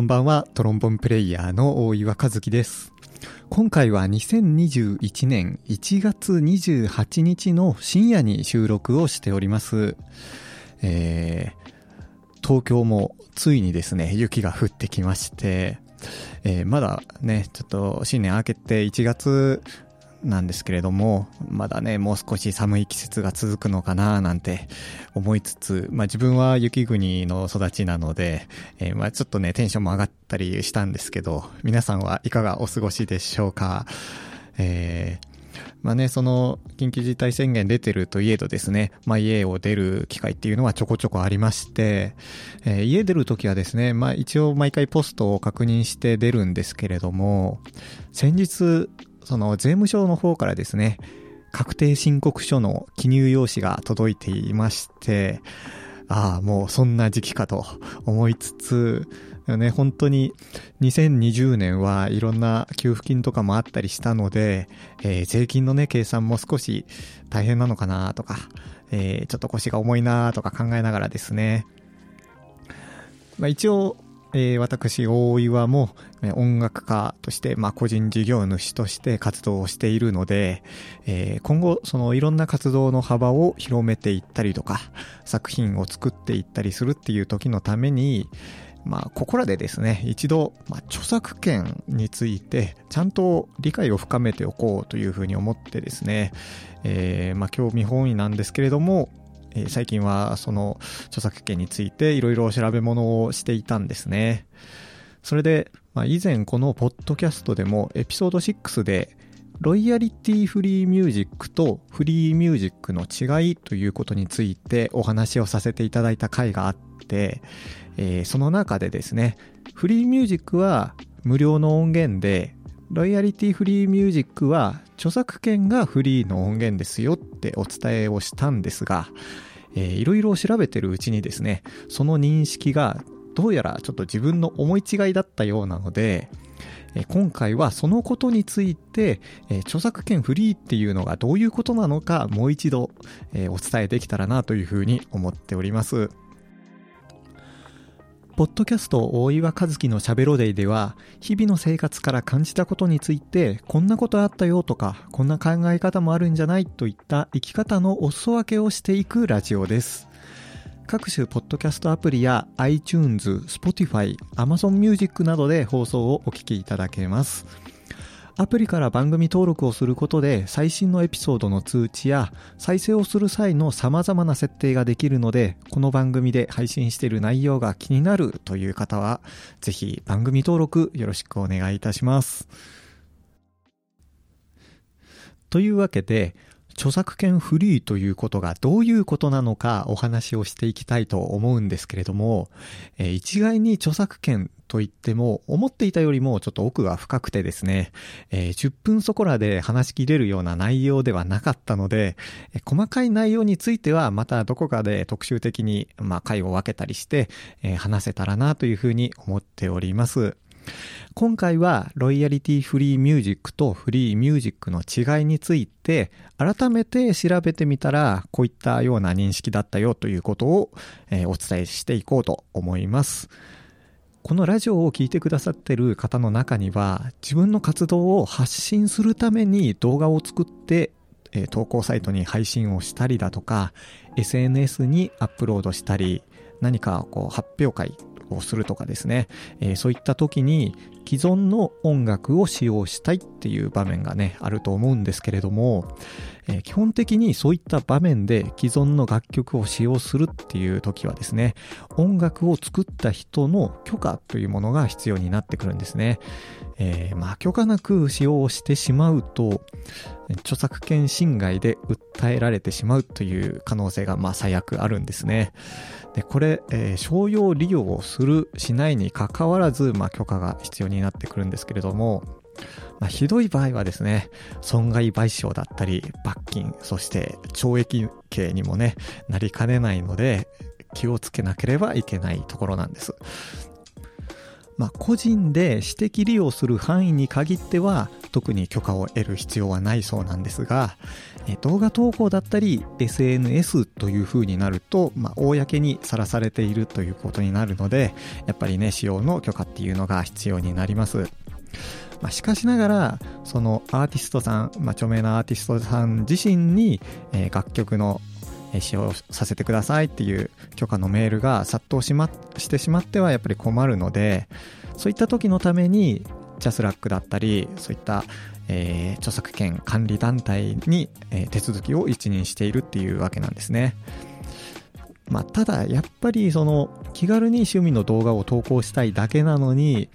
こんばんは、トロンボンプレイヤーの大岩和樹です。今回は2021年1月28日の深夜に収録をしております。えー、東京もついにですね、雪が降ってきまして、えーまだね、ちょっと新年明けて1月なんですけれども、まだね、もう少し寒い季節が続くのかななんて思いつつ、まあ自分は雪国の育ちなので、えーまあちょっとね、テンションも上がったりしたんですけど、皆さんはいかがお過ごしでしょうか？えーまあね、その緊急事態宣言出てるといえどですね、まあ家を出る機会っていうのはちょこちょこありまして、えー家出るときはですね、まあ一応毎回ポストを確認して出るんですけれども、先日、その税務署の方からですね、確定申告書の記入用紙が届いていまして、ああ、もうそんな時期かと思いつつ、ね、本当に2020年はいろんな給付金とかもあったりしたので、えー税金のね、計算も少し大変なのかなとか、えーちょっと腰が重いなとか考えながらですね、まあ、一応、えー私、大岩も、えー音楽家として、まあ、個人事業主として活動をしているので、えー今後、そのいろんな活動の幅を広めていったりとか、作品を作っていったりするっていう時のために、まあ、ここらでですね、一度、まあ、著作権について、ちゃんと理解を深めておこうというふうに思ってですね、えーまあ、興味本位なんですけれども、えー最近はその著作権についていろいろ調べ物をしていたんですね。それで、まあ、以前このポッドキャストでもエピソード6でロイヤリティフリーミュージックとフリーミュージックの違いということについてお話をさせていただいた回があって、えーその中でですね、フリーミュージックは無料の音源で、ロイヤリティフリーミュージックは著作権がフリーの音源ですよってお伝えをしたんですが、えーいろいろ調べてるうちにですね、その認識がどうやらちょっと自分の思い違いだったようなので、今回はそのことについて、著作権フリーっていうのがどういうことなのかもう一度、お伝えできたらなというふうに思っております。ポッドキャスト大岩和樹のしゃべろデイでは、日々の生活から感じたことについて、こんなことあったよとか、こんな考え方もあるんじゃないといった生き方のお裾分けをしていくラジオです。各種ポッドキャストアプリや iTunes、Spotify、Amazon Music などで放送をお聞きいただけます。アプリから番組登録をすることで最新のエピソードの通知や再生をする際の様々な設定ができるのでこの番組で配信している内容が気になるという方はぜひ番組登録よろしくお願いいたします。というわけで著作権フリーということがどういうことなのかお話をしていきたいと思うんですけれども、え一概に著作権といっても思っていたよりもちょっと奥が深くてですね、えー10分そこらで話し切れるような内容ではなかったので、え細かい内容についてはまたどこかで特集的に、まあ、回を分けたりして、えー話せたらなというふうに思っております。今回はロイヤリティフリーミュージックとフリーミュージックの違いについて改めて調べてみたらこういったような認識だったよということを、えお伝えしていこうと思います。このラジオを聴いてくださってる方の中には自分の活動を発信するために動画を作ってえ投稿サイトに配信をしたりだとか SNS にアップロードしたり何かこう発表会をするとかですね、えーそういった時に既存の音楽を使用したいっていう場面がねあると思うんですけれども、えー基本的にそういった場面で既存の楽曲を使用するっていう時はですね音楽を作った人の許可というものが必要になってくるんですね、えーまあ許可なく使用してしまうと著作権侵害で訴えられてしまうという可能性がまあ最悪あるんですね。で、これ、えー商用利用をする、しないにかかわらず、まあ許可が必要になってくるんですけれども、まあ、ひどい場合はですね、損害賠償だったり、罰金、そして懲役刑にもね、なりかねないので、気をつけなければいけないところなんです。まあ、個人で私的利用する範囲に限っては特に許可を得る必要はないそうなんですが、動画投稿だったり SNS という風になると、まあ、公にさらされているということになるのでやっぱりね使用の許可っていうのが必要になります。まあ、しかしながら、そのアーティストさん、まあ、著名なアーティストさん自身に、え、楽曲の使用させてくださいっていう許可のメールが殺到し,、ま、してしまってはやっぱり困るのでそういった時のためにジャスラックだったりそういった、えー、著作権管理団体に、えー、手続きを一任しているっていうわけなんですね。まあ、ただやっぱりその気軽に趣味の動画を投稿したいだけなのに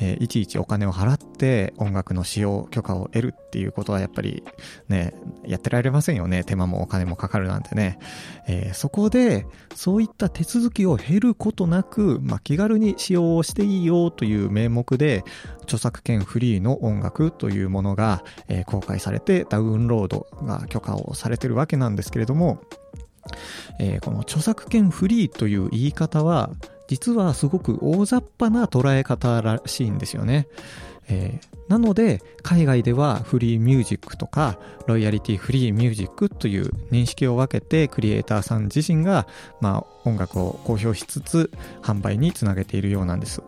えー、いちいちお金を払って音楽の使用許可を得るっていうことはやっぱりね、やってられませんよね。手間もお金もかかるなんてね。えー、そこで、そういった手続きを経ることなく、まあ、気軽に使用をしていいよという名目で、著作権フリーの音楽というものが、えー、公開されてダウンロードが許可をされてるわけなんですけれども、えー、この著作権フリーという言い方は実はすごく大雑把な捉え方らしいんですよね。えー、なので海外ではフリーミュージックとかロイヤリティフリーミュージックという認識を分けてクリエイターさん自身が、まあ、音楽を公表しつつ販売につなげているようなんです。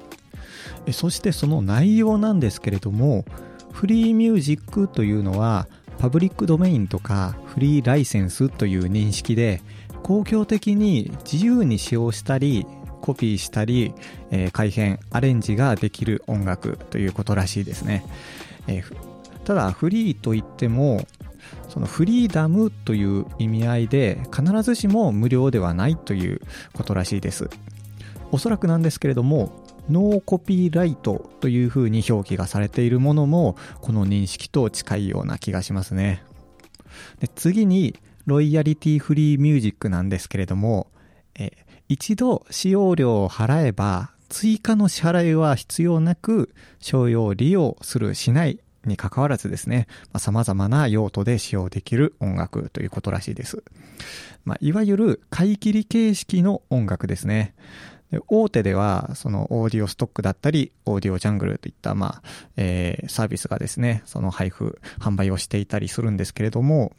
そしてその内容なんですけれどもフリーミュージックというのはパブリックドメインとかフリーライセンスという認識で公共的に自由に使用したりコピーしたり、えー、改変アレンジができる音楽ということらしいですね、えー、ただフリーといってもそのフリーダムという意味合いで必ずしも無料ではないということらしいです。おそらくなんですけれどもノーコピーライトというふうに表記がされているものもこの認識と近いような気がしますね。で次にロイヤリティフリーミュージックなんですけれども、え一度使用料を払えば追加の支払いは必要なく商用利用するしないにかかわらずですね、まあ、様々な用途で使用できる音楽ということらしいです。まあ、いわゆる買い切り形式の音楽ですね。で大手では、そのオーディオストックだったり、オーディオジャングルといった、まあ、えー、サービスがですね、その配布、販売をしていたりするんですけれども、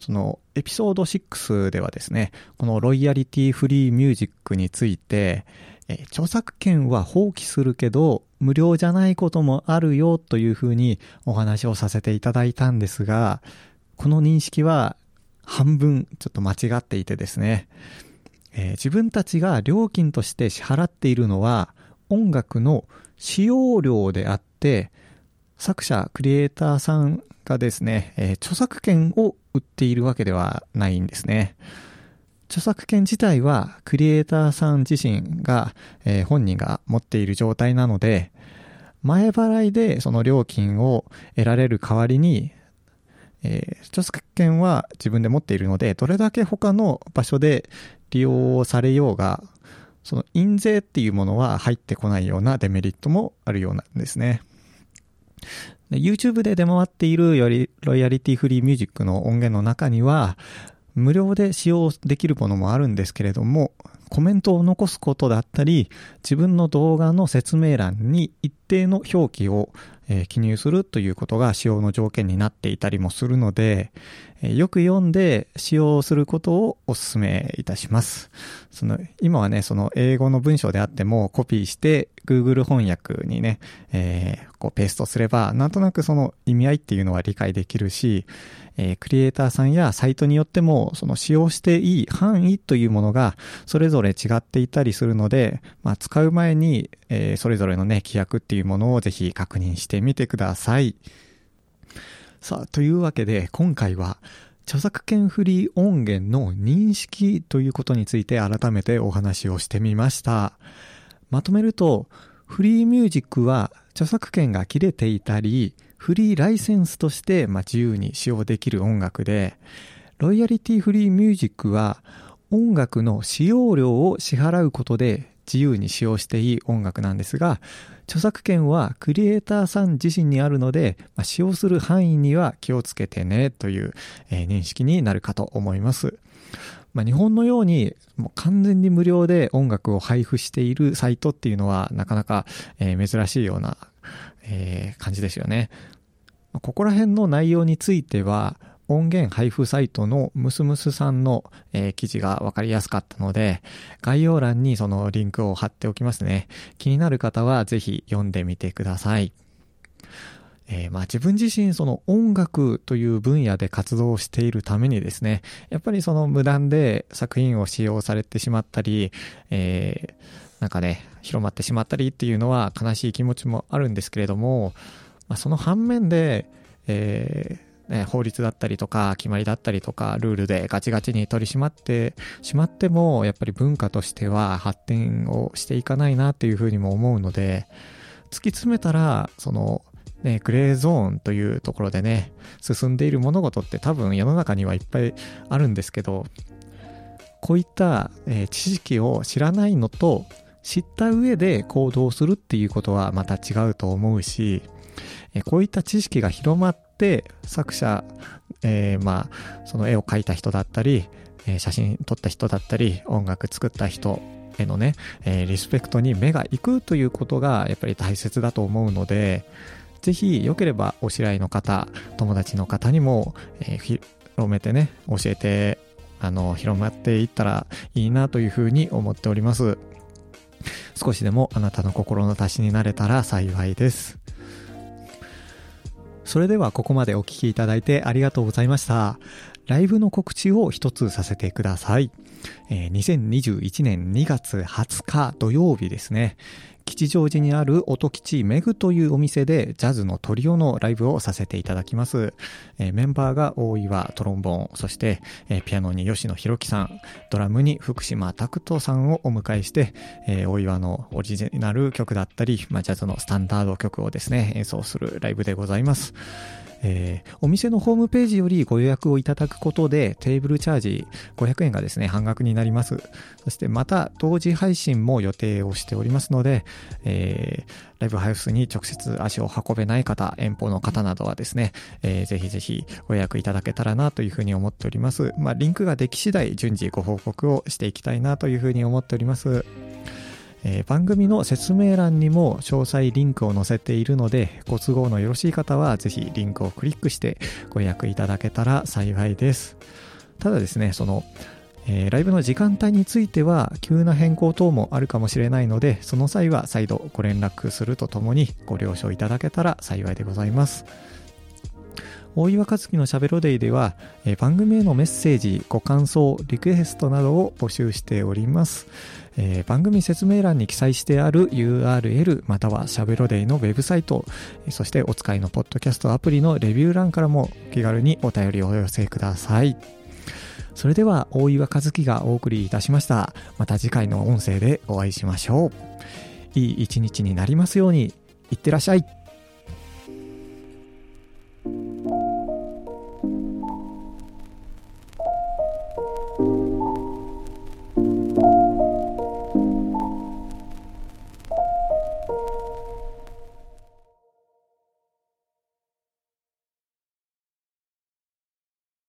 そのエピソード6ではですね、このロイヤリティフリーミュージックについて、え著作権は放棄するけど、無料じゃないこともあるよというふうにお話をさせていただいたんですが、この認識は半分ちょっと間違っていてですね、えー、自分たちが料金として支払っているのは音楽の使用料であって、作者、クリエイターさんがですね、えー、著作権を売っているわけではないんですね。著作権自体はクリエイターさん自身が、えー、本人が持っている状態なので、前払いでその料金を得られる代わりに、えー、著作権は自分で持っているので、どれだけ他の場所で利用されようが、その印税っていうものは入ってこないようなデメリットもあるようなんですね。で YouTube で出回っているよりロイヤリティフリーミュージックの音源の中には、無料で使用できるものもあるんですけれども、コメントを残すことだったり、自分の動画の説明欄に一定の表記を、え記入するということが使用の条件になっていたりもするので、えよく読んで使用することをお勧めいたします。その、今はね、その英語の文章であってもコピーして Google 翻訳にね、えー、こうペーストすれば、なんとなくその意味合いっていうのは理解できるし、え、クリエイターさんやサイトによっても、その使用していい範囲というものがそれぞれ違っていたりするので、まあ、使う前に、えー、それぞれのね、規約っていうものをぜひ確認してみてください。さあ、というわけで今回は著作権フリー音源の認識ということについて改めてお話をしてみました。まとめると、フリーミュージックは著作権が切れていたり、フリーライセンスとして、ま、自由に使用できる音楽で、ロイヤリティフリーミュージックは音楽の使用料を支払うことで自由に使用していい音楽なんですが、著作権はクリエイターさん自身にあるので、まあ、使用する範囲には気をつけてねという、えー、認識になるかと思います。まあ、日本のようにもう完全に無料で音楽を配布しているサイトっていうのはなかなか、えー、珍しいような、えー、感じですよね。ここら辺の内容については、音源配布サイトのムスムスさんの、えー、記事がわかりやすかったので、概要欄にそのリンクを貼っておきますね。気になる方はぜひ読んでみてください。えー、まあ自分自身その音楽という分野で活動しているためにですね、やっぱりその無断で作品を使用されてしまったり、えー、なんかね、広まってしまったりっていうのは悲しい気持ちもあるんですけれども、まあ、その反面で、えーね、法律だったりとか決まりだったりとかルールでガチガチに取り締まってしまってもやっぱり文化としては発展をしていかないなっていうふうにも思うので突き詰めたらそのね、グレーゾーンというところでね、進んでいる物事って多分世の中にはいっぱいあるんですけど、こういった、えー、知識を知らないのと、知った上で行動するっていうことはまた違うと思うし、えー、こういった知識が広まっって作者、えー、まあその絵を描いた人だったり、えー、写真撮った人だったり音楽作った人へのね、えー、リスペクトに目が行くということがやっぱり大切だと思うのでぜひ良ければお知り合いの方友達の方にも、えー、広めてね教えてあの広まっていったらいいなというふうに思っております。少しでもあなたの心の足しになれたら幸いです。それではここまでお聴きいただいてありがとうございました。ライブの告知を一つさせてください。えー、2021年2月20日土曜日ですね。吉祥寺にある音吉メグというお店でジャズのトリオのライブをさせていただきます。えー、メンバーが大岩トロンボーン、そして、えー、ピアノに吉野博樹さん、ドラムに福島拓人さんをお迎えして、えー、大岩のオリジナル曲だったり、まあ、ジャズのスタンダード曲をですね、演奏するライブでございます。えー、お店のホームページよりご予約をいただくことでテーブルチャージ500円がですね、半額になります。そしてまた同時配信も予定をしておりますので、えー、ライブハウスに直接足を運べない方、遠方の方などはですね、えー、ぜひぜひご予約いただけたらなというふうに思っております。まあ、リンクができ次第順次ご報告をしていきたいなというふうに思っております。えー、番組の説明欄にも詳細リンクを載せているのでご都合のよろしい方はぜひリンクをクリックしてご予約いただけたら幸いです。ただですねその、えー、ライブの時間帯については急な変更等もあるかもしれないのでその際は再度ご連絡するとともにご了承いただけたら幸いでございます。大岩和樹のしゃべろデイでは、え、番組へのメッセージ、ご感想、リクエストなどを募集しております。えー、番組説明欄に記載してある URL またはしゃべろデイのウェブサイト、そしてお使いのポッドキャストアプリのレビュー欄からも気軽にお便りをお寄せください。それでは大岩和樹がお送りいたしました。また次回の音声でお会いしましょう。いい一日になりますように。いってらっしゃい。